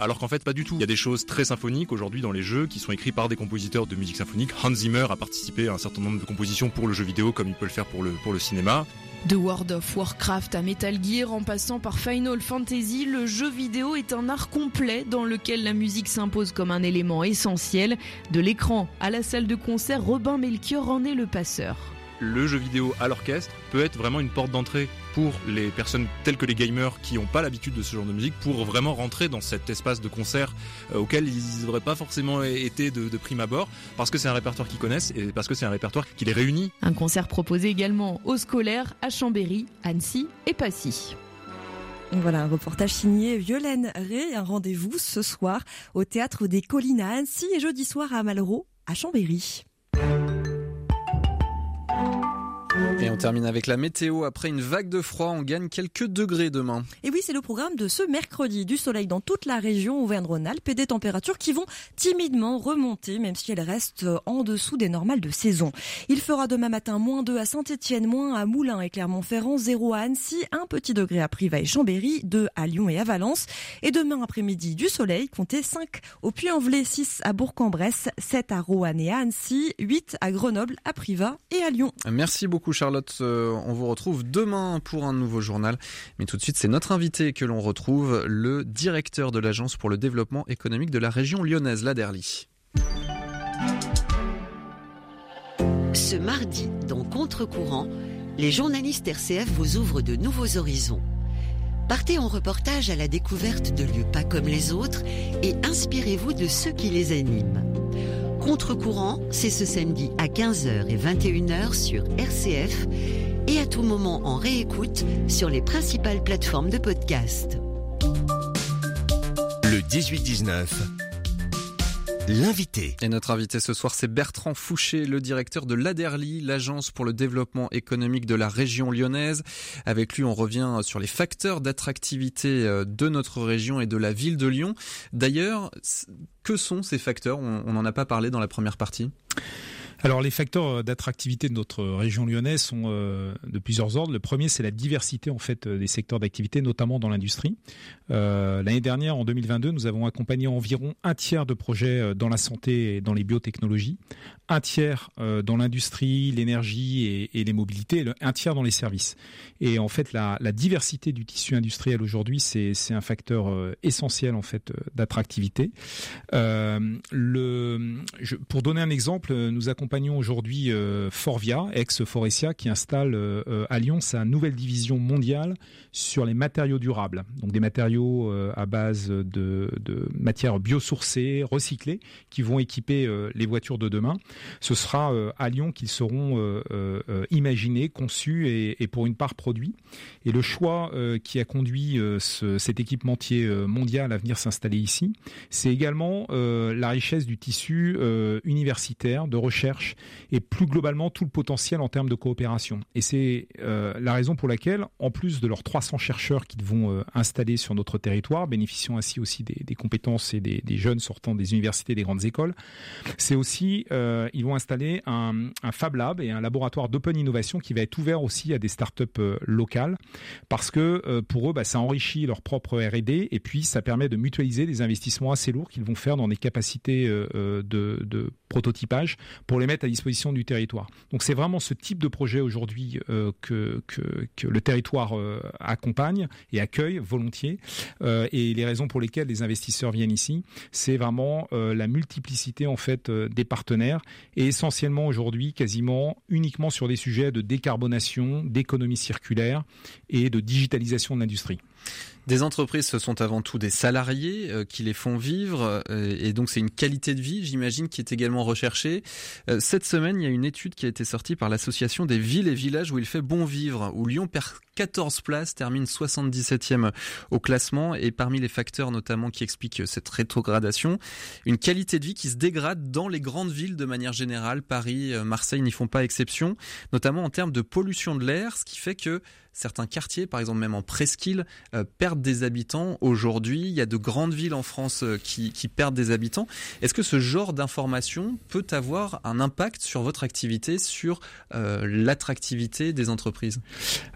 alors qu'en fait pas du tout. Il y a des choses très symphoniques aujourd'hui dans les jeux qui sont écrits par des compositeurs de musique symphonique. Hans Zimmer a participé à un certain nombre de compositions pour le jeu vidéo comme il peut le faire pour le cinéma. De World of Warcraft à Metal Gear en passant par Final Fantasy, le jeu vidéo est un art complet dans lequel la musique s'impose comme un élément essentiel. De l'écran à la salle de concert, Robin Melchior en est le passeur le jeu vidéo à l'orchestre peut être vraiment une porte d'entrée pour les personnes telles que les gamers qui n'ont pas l'habitude de ce genre de musique pour vraiment rentrer dans cet espace de concert euh, auquel ils n'auraient pas forcément été de, de prime abord parce que c'est un répertoire qu'ils connaissent et parce que c'est un répertoire qui les réunit. Un concert proposé également aux scolaires à Chambéry, Annecy et Passy. Voilà un reportage signé Violaine Ré, un rendez-vous ce soir au théâtre des Collines à Annecy et jeudi soir à Malraux à Chambéry. Et on termine avec la météo. Après une vague de froid, on gagne quelques degrés demain. Et oui, c'est le programme de ce mercredi. Du soleil dans toute la région Auvergne-Rhône-Alpes et des températures qui vont timidement remonter, même si elles restent en dessous des normales de saison. Il fera demain matin moins 2 à Saint-Etienne, moins à Moulins et Clermont-Ferrand, 0 à Annecy, un petit degré à Privas et Chambéry, 2 à Lyon et à Valence. Et demain après-midi, du soleil, comptez 5 au Puy-en-Velay, 6 à Bourg-en-Bresse, 7 à Roanne et à Annecy, 8 à Grenoble, à Privas et à Lyon. Merci beaucoup Euh, on vous retrouve demain pour un nouveau journal. Mais tout de suite, c'est notre invité que l'on retrouve, le directeur de l'Agence pour le développement économique de la région lyonnaise, l'Aderly. Ce mardi, dans Contre-courant, les journalistes RCF vous ouvrent de nouveaux horizons. Partez en reportage à la découverte de lieux pas comme les autres et inspirez-vous de ceux qui les animent. Contre-courant, c'est ce samedi à 15h et 21h sur RCF et à tout moment en réécoute sur les principales plateformes de podcast. Le 18-19. L'invité. Et notre invité ce soir, c'est Bertrand Fouché, le directeur de l'ADERLI, l'agence pour le développement économique de la région lyonnaise. Avec lui, on revient sur les facteurs d'attractivité euh, de notre région et de la ville de Lyon. D'ailleurs, que sont ces facteurs? On n'en a pas parlé dans la première partie. Alors les facteurs d'attractivité de notre région lyonnaise sont euh, de plusieurs ordres. Le premier, c'est la diversité en fait des secteurs d'activité, notamment dans l'industrie. Euh, L'année dernière, en 2022, nous avons accompagné environ un tiers de projets euh, dans la santé et dans les biotechnologies, un tiers euh, dans l'industrie, l'énergie et, les mobilités, un tiers dans les services. Et en fait, la, diversité du tissu industriel aujourd'hui, c'est un facteur essentiel en fait d'attractivité. pour donner un exemple, nous accompagnons accompagnons aujourd'hui euh, Forvia, ex-Forestia, qui installe euh, euh, à Lyon sa nouvelle division mondiale sur les matériaux durables. Donc des matériaux à base de, matières biosourcées, recyclées, qui vont équiper les voitures de demain. Ce sera à Lyon qu'ils seront imaginés, conçus et, pour une part produits. Et le choix qui a conduit ce, cet équipementier mondial à venir s'installer ici, c'est également la richesse du tissu universitaire de recherche et plus globalement tout le potentiel en termes de coopération. Et c'est euh, la raison pour laquelle, en plus de leurs 300 chercheurs qu'ils vont euh, installer sur notre territoire, bénéficiant ainsi aussi des, compétences et des, jeunes sortant des universités des grandes écoles, c'est aussi, euh, ils vont installer un, Fab Lab et un laboratoire d'open innovation qui va être ouvert aussi à des startups locales, parce que pour eux, bah, ça enrichit leur propre R&D et puis ça permet de mutualiser des investissements assez lourds qu'ils vont faire dans des capacités de prototypage pour les mettre à disposition du territoire. Donc c'est vraiment ce type de projet aujourd'hui euh, que, le territoire euh, accompagne et accueille volontiers. Euh, et les raisons pour lesquelles les investisseurs viennent ici, c'est vraiment la multiplicité en fait des partenaires et essentiellement aujourd'hui quasiment uniquement sur des sujets de décarbonation, d'économie circulaire et de digitalisation de l'industrie. Des entreprises, ce sont avant tout des salariés euh, qui les font vivre, euh, et donc c'est une qualité de vie, j'imagine, qui est également recherchée. Euh, cette semaine, il y a une étude qui a été sortie par l'association des villes et villages où il fait bon vivre, où Lyon perd 14 places, termine 77e au classement, et parmi les facteurs notamment qui expliquent cette rétrogradation, une qualité de vie qui se dégrade dans les grandes villes de manière générale. Paris, Marseille n'y font pas exception, notamment en termes de pollution de l'air, ce qui fait que certains quartiers, par exemple même en presqu'île, euh, perdent des habitants. Aujourd'hui, il y a de grandes villes en France euh, qui, perdent des habitants. Est-ce que ce genre d'information peut avoir un impact sur votre activité, sur euh, l'attractivité des entreprises?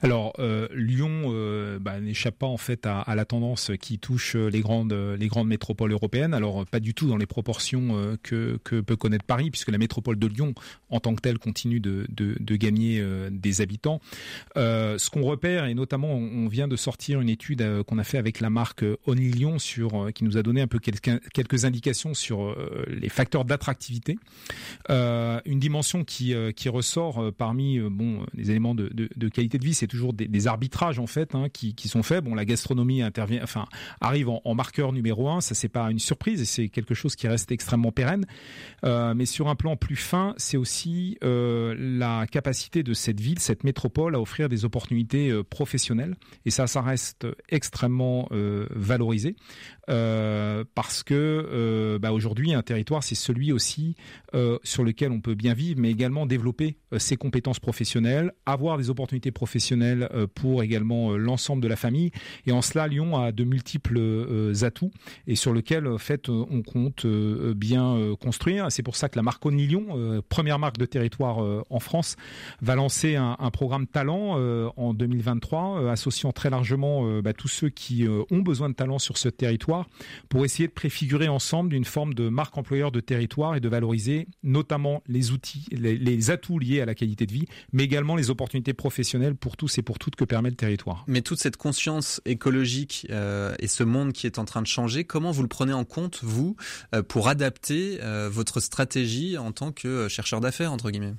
Alors, Lyon bah, n'échappe pas en fait à, la tendance qui touche les grandes, les grandes métropoles européennes. Alors, pas du tout dans les proportions que, peut connaître Paris, puisque la métropole de Lyon, en tant que telle, continue de, gagner des habitants. ce qu'on repère, et notamment on vient de sortir une étude euh, qu'on a fait avec la marque euh, Only sur, euh, qui nous a donné un peu quelques, quelques indications sur les facteurs d'attractivité. une dimension qui, qui ressort parmi bon, les éléments de, de, qualité de vie, c'est toujours des, arbitrages en fait hein, qui, qui, sont faits. Bon, la gastronomie intervient, enfin, arrive en, marqueur numéro un, ça c'est pas une surprise et c'est quelque chose qui reste extrêmement pérenne. mais sur un plan plus fin, c'est aussi la capacité de cette ville, cette métropole à offrir des opportunités euh, professionnelle et ça, ça reste extrêmement euh, valorisé euh, parce que bah, aujourd'hui un territoire c'est celui aussi sur lequel on peut bien vivre, mais également développer ses compétences professionnelles, avoir des opportunités professionnelles pour également l'ensemble de la famille. Et en cela, Lyon a de multiples atouts et sur lequel en fait on compte bien construire. C'est pour ça que la marque Only Lyon, première marque de territoire en France, va lancer un, programme talent en 2023, euh, associant très largement euh, bah, tous ceux qui euh, ont besoin de talent sur ce territoire pour essayer de préfigurer ensemble d'une forme de marque employeur de territoire et de valoriser notamment les outils, les, atouts liés à la qualité de vie, mais également les opportunités professionnelles pour tous et pour toutes que permet le territoire. Mais toute cette conscience écologique et ce monde qui est en train de changer, comment vous le prenez en compte, vous, pour adapter votre stratégie en tant que chercheur d'affaires, entre guillemets?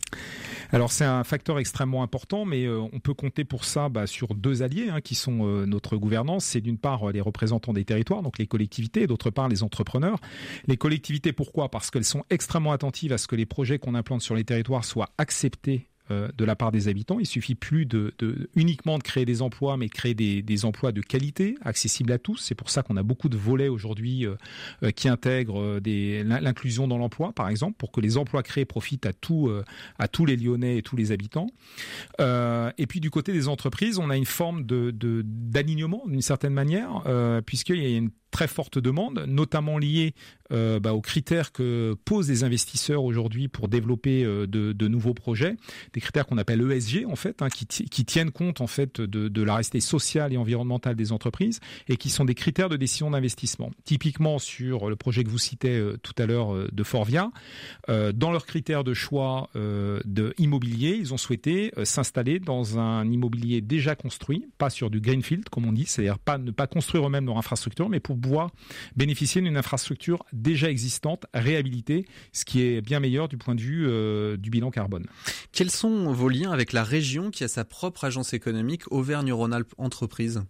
Alors c'est un facteur extrêmement important, mais on peut compter pour ça bah, sur deux alliés hein, qui sont euh, notre gouvernance. C'est d'une part les représentants des territoires, donc les collectivités, et d'autre part les entrepreneurs. Les collectivités, pourquoi? Parce qu'elles sont extrêmement attentives à ce que les projets qu'on implante sur les territoires soient acceptés euh, de la part des habitants. Il suffit plus de, uniquement de créer des emplois, mais créer des, emplois de qualité, accessibles à tous. C'est pour ça qu'on a beaucoup de volets aujourd'hui euh, euh, qui intègrent l'inclusion dans l'emploi, par exemple, pour que les emplois créés profitent à, tout, à tous les Lyonnais et tous les habitants. et puis du côté des entreprises, on a une forme d'alignement d'une certaine manière, puisqu'il y a une très forte demande, notamment liée euh, bah, aux critères que posent les investisseurs aujourd'hui pour développer euh, de, nouveaux projets, des critères qu'on appelle ESG en fait, hein, qui, tiennent compte en fait de, la restée sociale et environnementale des entreprises et qui sont des critères de décision d'investissement. Typiquement sur le projet que vous citez euh, tout à l'heure de Forvia, dans leurs critères de choix de immobilier, ils ont souhaité s'installer dans un immobilier déjà construit, pas sur du greenfield comme on dit, c'est-à-dire pas ne pas construire eux-mêmes leur infrastructure, mais pour pouvoir bénéficier d'une infrastructure déjà existante, réhabilitée, ce qui est bien meilleur du point de vue euh, du bilan carbone. Quels sont vos liens avec la région qui a sa propre agence économique Auvergne-Rhône-Alpes Entreprise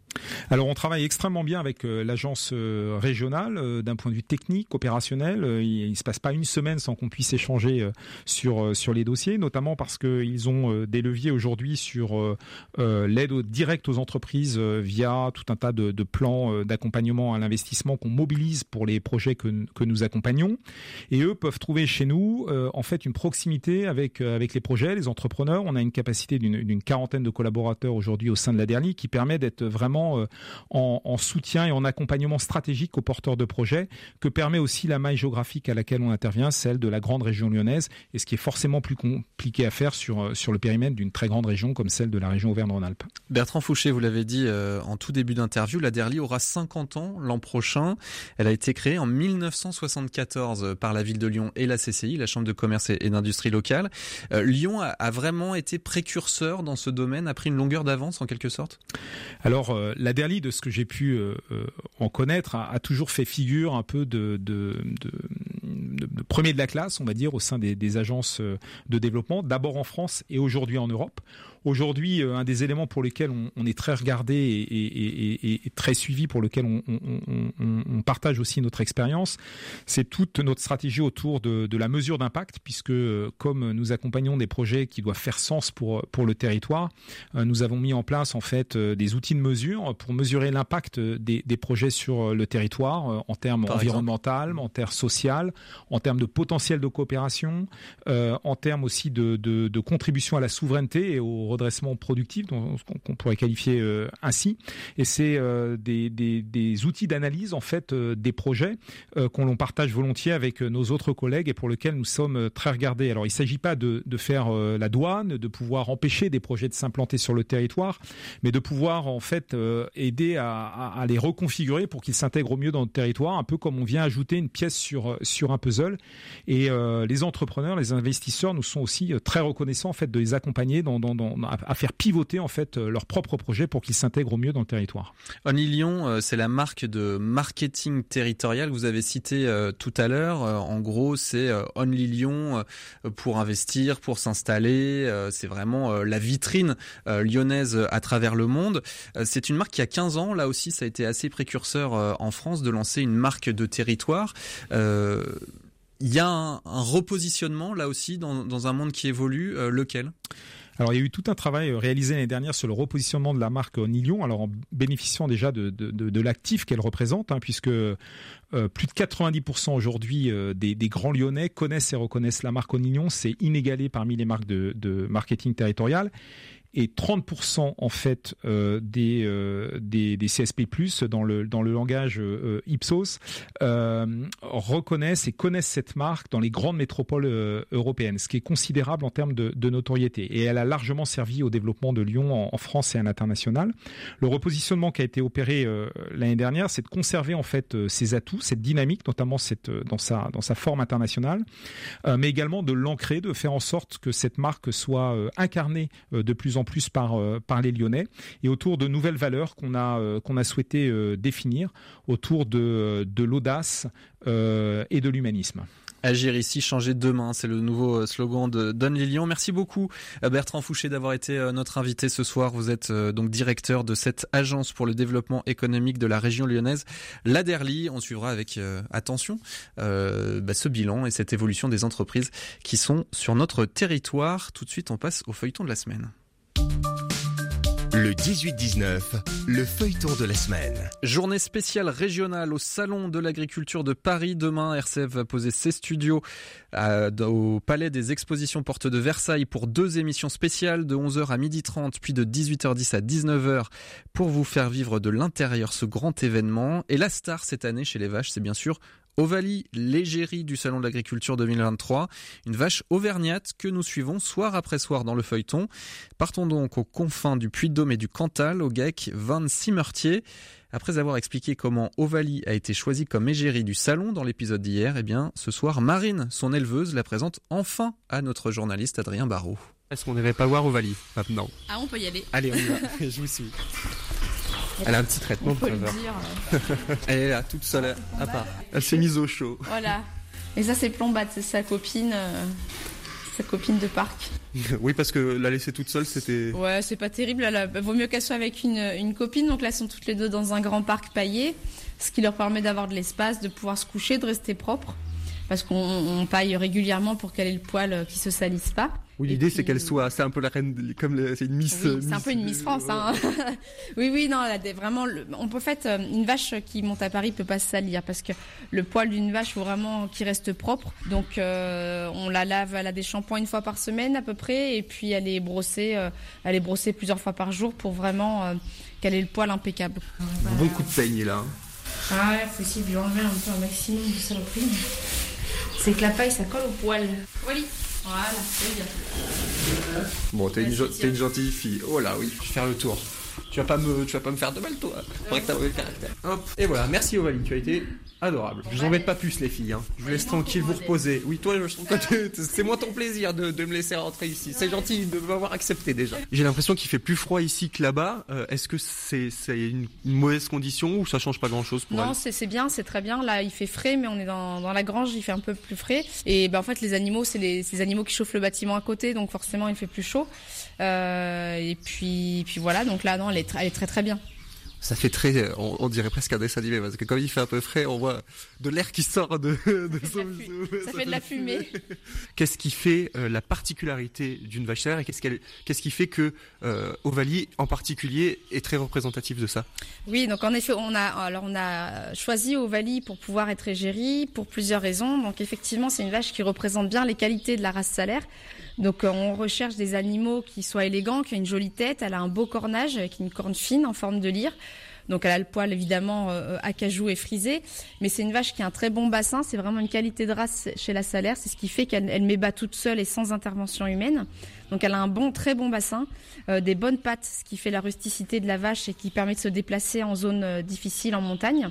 Alors on travaille extrêmement bien avec euh, l'agence euh, régionale d'un point de vue technique, opérationnel. il ne se passe pas une semaine sans qu'on puisse échanger sur, sur les dossiers, notamment parce qu'ils ont des leviers aujourd'hui sur l'aide directe aux entreprises via tout un tas de, de plans d'accompagnement à l'investissement qu'on mobilise pour les projets que, nous accompagnons. Et eux peuvent trouver chez nous euh, en fait une proximité avec euh, avec les projets, les entrepreneurs. On a une capacité d'une quarantaine de collaborateurs aujourd'hui au sein de la dernière qui permet d'être vraiment euh, en, en, soutien et en accompagnement stratégique aux porteurs de projets, que permet aussi la maille géographique à laquelle on intervient, celle de la grande région lyonnaise, et ce qui est forcément plus compliqué à faire sur sur le périmètre d'une très grande région comme celle de la région Auvergne-Rhône-Alpes. Bertrand Fouché, vous l'avez dit en tout début d'interview, la Derly aura 50 ans l'an prochain. Elle a été créée en 1974 par la ville de Lyon et la CCI, la Chambre de commerce et d'industrie locale. Euh, Lyon a, vraiment été précurseur dans ce domaine, a pris une longueur d'avance en quelque sorte? Alors, euh, la Derly, de ce que j'ai pu euh, en connaître, a, toujours fait figure un peu de, premier de la classe, on va dire, au sein des agences de développement, d'abord en France et aujourd'hui en Europe. Aujourd'hui, un des éléments pour lesquels on, est très regardé et, très suivi, pour lequel on, partage aussi notre expérience, c'est toute notre stratégie autour de, de la mesure d'impact, puisque comme nous accompagnons des projets qui doivent faire sens pour pour le territoire, nous avons mis en place en fait des outils de mesure pour mesurer l'impact des, des projets sur le territoire en termes environnementaux, en termes social, en termes de potentiel de coopération, euh, en termes aussi de, de, de, contribution à la souveraineté et au redressement productif, qu'on pourrait qualifier euh, ainsi. Et c'est euh, des, outils d'analyse en fait des projets qu'on l'on partage volontiers avec nos autres collègues et pour lesquels nous sommes très regardés. Alors il ne s'agit pas de, faire la douane, de pouvoir empêcher des projets de s'implanter sur le territoire, mais de pouvoir en fait aider à, les reconfigurer pour qu'ils s'intègrent au mieux dans le territoire, un peu comme on vient ajouter une pièce sur un puzzle. Et euh, les entrepreneurs, les investisseurs nous sont aussi euh, très reconnaissants en fait de les accompagner dans à faire pivoter en fait euh, leurs propres projets pour qu'ils s'intègrent au mieux dans le territoire. Only Lyon, c'est la marque de marketing territorial que vous avez cité tout à l'heure. En gros, c'est Only Lyon pour investir, pour s'installer. C'est vraiment la vitrine lyonnaise à travers le monde. C'est une marque qui a 15 ans. Là aussi, ça a été assez précurseur en France de lancer une marque de territoire. Euh, il y a un, repositionnement là aussi dans, un monde qui évolue. Euh, lequel? Alors il y a eu tout un travail euh, réalisé l'année dernière sur le repositionnement de la marque Nilion, alors en bénéficiant déjà de, l'actif qu'elle représente, hein, puisque plus de 90% aujourd'hui des, grands Lyonnais connaissent et reconnaissent la marque Nilion, c'est inégalé parmi les marques de, de marketing territorial et 30% en fait euh, des, euh, des, des CSP+ dans le dans le langage euh, Ipsos reconnaissent et connaissent cette marque dans les grandes métropoles européennes, ce qui est considérable en termes de, de, notoriété. Et elle a largement servi au développement de Lyon en, France et à l'international. Le repositionnement qui a été opéré l'année dernière, c'est de conserver en fait ses atouts, cette dynamique, notamment cette dans sa dans sa forme internationale, mais également de l'ancrer, de faire en sorte que cette marque soit incarnée de plus en plus par, euh, par les Lyonnais et autour de nouvelles valeurs qu'on a, euh, souhaité euh, définir autour de, de l'audace et de l'humanisme. Agir ici, changer demain, c'est le nouveau slogan de Don Lilian. Merci beaucoup Bertrand Fouché d'avoir été notre invité ce soir. Vous êtes donc directeur de cette agence pour le développement économique de la région lyonnaise, l'Aderly. On suivra avec attention bah, ce bilan et cette évolution des entreprises qui sont sur notre territoire. Tout de suite, on passe au feuilleton de la semaine. Le 18-19, le feuilleton de la semaine. Journée spéciale régionale au Salon de l'Agriculture de Paris. Demain, RCF va poser ses studios au Palais des Expositions Porte de Versailles pour deux émissions spéciales de 11h à 12h30 puis de 18h10 à 19h pour vous faire vivre de l'intérieur ce grand événement. Et la star cette année chez les vaches, c'est bien sûr Ovalie, l'égérie du Salon de l'Agriculture 2023, une vache auvergnate que nous suivons soir après soir dans le feuilleton. Partons donc aux confins du Puy-de-Dôme et du Cantal, au GEC Van Simmertier. Après avoir expliqué comment Ovalie a été choisie comme égérie du salon dans l'épisode d'hier, eh bien, ce soir, Marine, son éleveuse, la présente enfin à notre journaliste Adrien Barrault. Est-ce qu'on n'irait pas voir Ovalie maintenant? Ah, on peut y aller. Allez, on y va. Je vous suis. Elle a un petit traitement pour Elle est là, toute seule, à part. Elle s'est mise au chaud. Voilà. Et ça, c'est Plombat, c'est sa copine, euh, sa copine de parc. oui, parce que la laisser toute seule, c'était. Ouais, c'est pas terrible. Elle Vaut mieux qu'elle soit avec une, une, copine. Donc là, elles sont toutes les deux dans un grand parc paillé, ce qui leur permet d'avoir de l'espace, de pouvoir se coucher, de rester propre. Parce qu'on paille régulièrement pour qu'elle ait le poil euh, qui se salisse pas. Oui, l'idée c'est qu'elle soit, c'est un peu la reine, comme c'est une Miss. Oui, c'est un peu une Miss France. Hein. oui, oui, non, vraiment. on peut fait euh, une vache qui monte à Paris peut pas se salir parce que le poil d'une vache faut vraiment qu'il reste propre. Donc euh, on la lave, elle a des shampoings une fois par semaine à peu près, et puis elle est brossée, euh, elle est brossée plusieurs fois par jour pour vraiment qu'elle ait le poil impeccable. Un bon coup de peigne là. Ah ouais, faut essayer de lui enlever un peu un maximum de saloperie. C'est que la paille ça colle au poil. Voilà. Voilà, c'est bien. Bon, t'es une, une, gentille fille. Oh là, oui. Je vais faire le tour. Tu vas pas me, tu vas pas me faire de mal, toi. Faudrait que t'as mauvais caractère. Hop. Et voilà, merci Ovalie, tu as été adorable. Je vous embête pas plus, les filles. Hein. Je vous laisse tranquille vous reposer. Oui, toi, je trouve que c'est moi ton plaisir de, de, me laisser rentrer ici. C'est gentil de m'avoir accepté déjà. J'ai l'impression qu'il fait plus froid ici que là-bas. Euh, Est-ce que c'est une, une, mauvaise condition ou ça change pas grand-chose pour Non, c'est bien, c'est très bien. Là, il fait frais, mais on est dans, dans, la grange, il fait un peu plus frais. Et ben, en fait, les animaux, c'est les, les animaux qui chauffent le bâtiment à côté, donc forcément, il fait plus chaud. Euh, et puis, puis voilà, donc là, non, elle est, elle est très très bien ça fait très, on, on, dirait presque un dessin animé parce que comme il fait un peu frais, on voit de l'air qui sort de, de son, ça, ça, fait de la fumée. qu'est-ce qui fait euh, la particularité d'une vache solaire et qu'est-ce qu'elle, qu'est-ce qui fait que euh, Ovalie en particulier est très représentatif de ça? Oui, donc en effet, on a, alors on a choisi Ovalie pour pouvoir être égérie pour plusieurs raisons. Donc effectivement, c'est une vache qui représente bien les qualités de la race salaire. Donc on recherche des animaux qui soient élégants, qui ont une jolie tête, elle a un beau cornage avec une corne fine en forme de lyre. Donc elle a le poil évidemment euh, acajou et frisé, mais c'est une vache qui a un très bon bassin, c'est vraiment une qualité de race chez la salaire, c'est ce qui fait qu'elle met bas toute seule et sans intervention humaine. Donc elle a un bon, très bon bassin, euh, des bonnes pattes, ce qui fait la rusticité de la vache et qui permet de se déplacer en zone euh, difficile en montagne.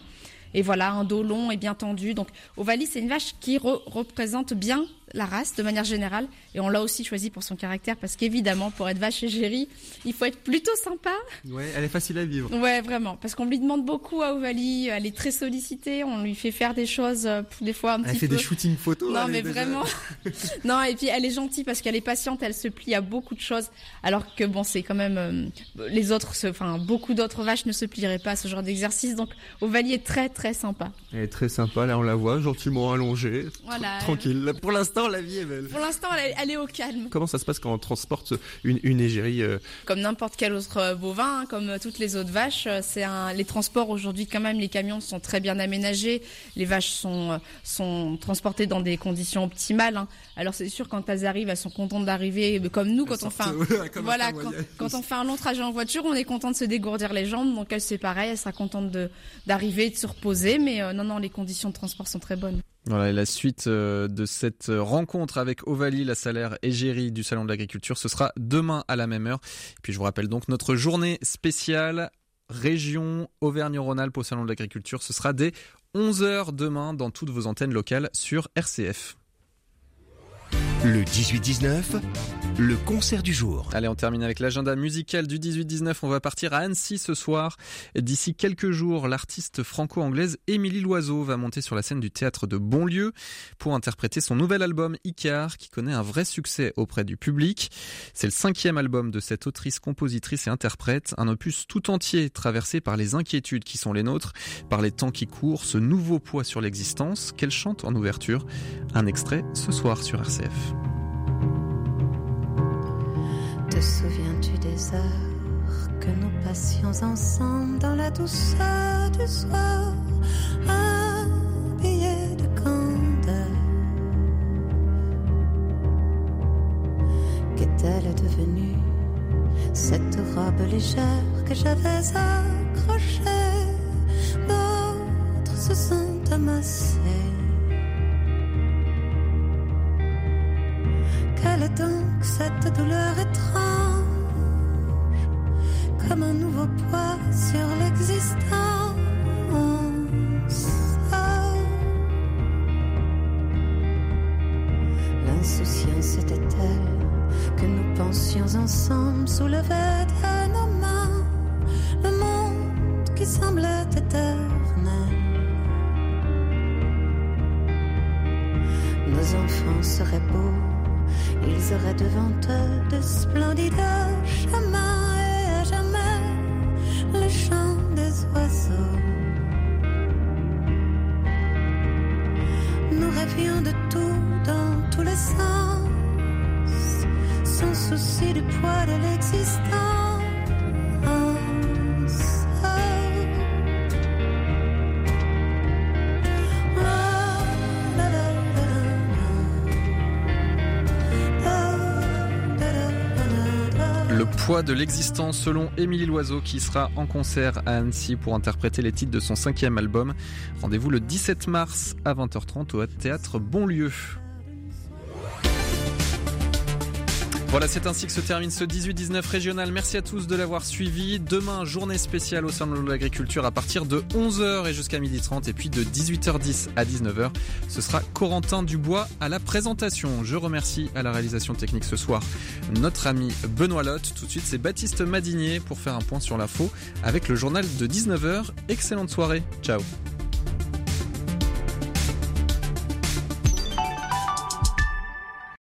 Et voilà, un dos long et bien tendu. Donc Ovalie, c'est une vache qui re représente bien la race de manière générale. Et on l'a aussi choisi pour son caractère parce qu'évidemment, pour être vache égérie, il faut être plutôt sympa. Ouais, elle est facile à vivre. Ouais, vraiment. Parce qu'on lui demande beaucoup à Ovalie. Elle est très sollicitée. On lui fait faire des choses, euh, des fois un elle petit peu. Elle fait des shootings photos. Non, mais vraiment. non, et puis elle est gentille parce qu'elle est patiente. Elle se plie à beaucoup de choses. Alors que bon, c'est quand même euh, les autres, enfin beaucoup d'autres vaches ne se plieraient pas à ce genre d'exercice. Donc Ovalie est très très sympa. Elle est très sympa. Là, on la voit gentiment allongée, voilà, tranquille. Pour l'instant, la vie est belle. Pour l'instant, elle, elle, est au calme. Comment ça se passe quand on transporte une, une égérie euh... Comme n'importe quel autre bovin, hein, comme toutes les autres vaches, c'est un, les transports aujourd'hui quand même, les camions sont très bien aménagés. Les vaches sont, sont transportées dans des conditions optimales. Hein. Alors c'est sûr quand elles arrivent, elles sont contentes d'arriver, comme nous quand on fait un, voilà, quand, quand, on fait un long trajet en voiture, on est content de se dégourdir les jambes. Donc elle c'est pareil, elle sera contente de d'arriver, de se reposer. Mais euh, non non, les conditions de transport sont très bonnes. Voilà, et la suite euh, de cette rencontre avec Ovalie, la salaire égérie du Salon de l'Agriculture, ce sera demain à la même heure. Puis je vous rappelle donc notre journée spéciale région Auvergne-Rhône-Alpes au Salon de l'Agriculture. Ce sera dès 11h demain dans toutes vos antennes locales sur RCF. Le 18-19, le concert du jour. Allez, on termine avec l'agenda musical du 18-19. On va partir à Annecy ce soir. D'ici quelques jours, l'artiste franco-anglaise Émilie Loiseau va monter sur la scène du théâtre de Bonlieu pour interpréter son nouvel album Icar, qui connaît un vrai succès auprès du public. C'est le cinquième album de cette autrice, compositrice et interprète, un opus tout entier traversé par les inquiétudes qui sont les nôtres, par les temps qui courent, ce nouveau poids sur l'existence qu'elle chante en ouverture. Un extrait ce soir sur RCF. Te souviens-tu des heures que nous passions ensemble dans la douceur du soir, habillés de candeur Qu'est-elle devenue cette robe légère que j'avais accrochée D'autres se sont amassés. Quelle est donc cette douleur étrange Comme un nouveau poids sur l'existence? L'insouciance était-elle que nous pensions ensemble soulevait auraient devant eux de splendides de l'existence selon Émilie Loiseau qui sera en concert à Annecy pour interpréter les titres de son cinquième album. Rendez-vous le 17 mars à 20h30 au théâtre Bonlieu. Voilà, c'est ainsi que se termine ce 18-19 régional. Merci à tous de l'avoir suivi. Demain, journée spéciale au sein de l'agriculture à partir de 11h et jusqu'à 12h30 et puis de 18h10 à 19h. Ce sera Corentin Dubois à la présentation. Je remercie à la réalisation technique ce soir notre ami Benoît Lotte. Tout de suite, c'est Baptiste Madinier pour faire un point sur l'info avec le journal de 19h. Excellente soirée. Ciao.